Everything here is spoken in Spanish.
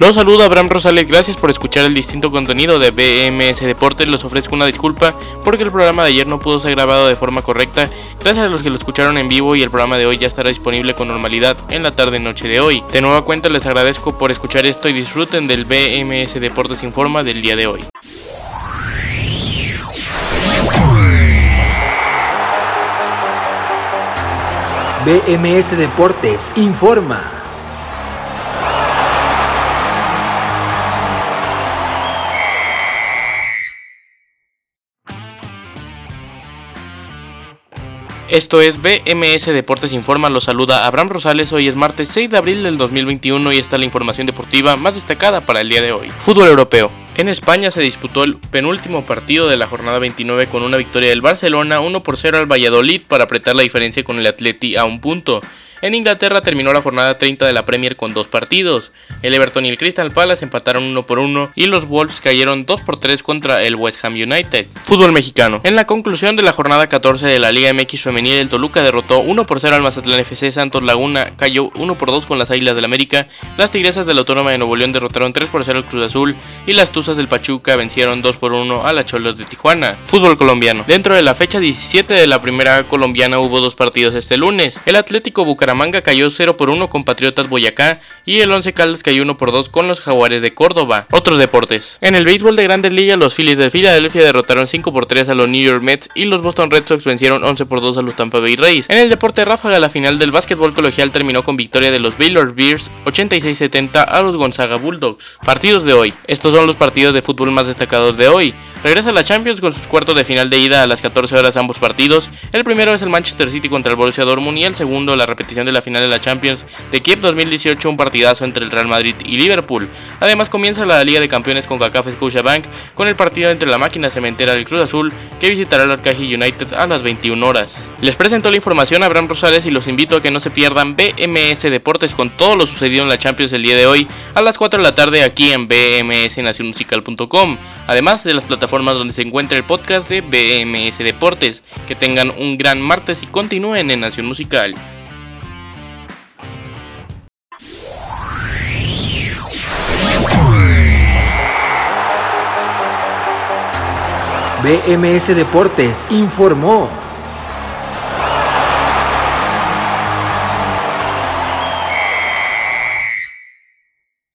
Los saludo Abraham Rosales, gracias por escuchar el distinto contenido de BMS Deportes. Les ofrezco una disculpa porque el programa de ayer no pudo ser grabado de forma correcta. Gracias a los que lo escucharon en vivo y el programa de hoy ya estará disponible con normalidad en la tarde noche de hoy. De nueva cuenta les agradezco por escuchar esto y disfruten del BMS Deportes Informa del día de hoy. BMS Deportes informa. Esto es BMS Deportes Informa, los saluda Abraham Rosales, hoy es martes 6 de abril del 2021 y está la información deportiva más destacada para el día de hoy. Fútbol europeo. En España se disputó el penúltimo partido de la jornada 29 con una victoria del Barcelona 1 por 0 al Valladolid para apretar la diferencia con el Atleti a un punto. En Inglaterra terminó la jornada 30 de la Premier con dos partidos. El Everton y el Crystal Palace empataron uno por uno y los Wolves cayeron 2 por 3 contra el West Ham United. Fútbol mexicano. En la conclusión de la jornada 14 de la Liga MX femenil, el Toluca derrotó 1 por 0 al Mazatlán FC, Santos Laguna cayó 1 por 2 con las Águilas del América, las Tigresas de la Autónoma de Nuevo León derrotaron 3 por 0 al Cruz Azul y las Tuzas del Pachuca vencieron 2 por 1 a las Cholos de Tijuana. Fútbol colombiano. Dentro de la fecha 17 de la primera colombiana hubo dos partidos este lunes. El Atlético Bucaramanga cayó 0 por 1 con Patriotas Boyacá y el 11 Caldas cayó 1 por 2 con los Jaguares de Córdoba. Otros deportes. En el béisbol de Grandes Ligas, los Phillies de Filadelfia derrotaron 5 por 3 a los New York Mets y los Boston Red Sox vencieron 11 por 2 a los Tampa Bay Rays. En el deporte ráfaga, la final del básquetbol colegial terminó con victoria de los Baylor Bears 86-70 a los Gonzaga Bulldogs. Partidos de hoy. Estos son los partidos de fútbol más destacados de hoy. Regresa la Champions con sus cuartos de final de ida a las 14 horas ambos partidos. El primero es el Manchester City contra el Borussia Dortmund y el segundo la repetición de la final de la Champions de Kiev 2018, un partidazo entre el Real Madrid y Liverpool. Además comienza la Liga de Campeones con CACAF Bank con el partido entre la máquina cementera del Cruz Azul que visitará el Arcaji United a las 21 horas. Les presento la información a Abraham Rosales y los invito a que no se pierdan BMS Deportes con todo lo sucedido en la Champions el día de hoy a las 4 de la tarde aquí en bmsnacionmusical.com, además de las plataformas formas donde se encuentra el podcast de BMS Deportes. Que tengan un gran martes y continúen en Nación Musical. BMS Deportes informó.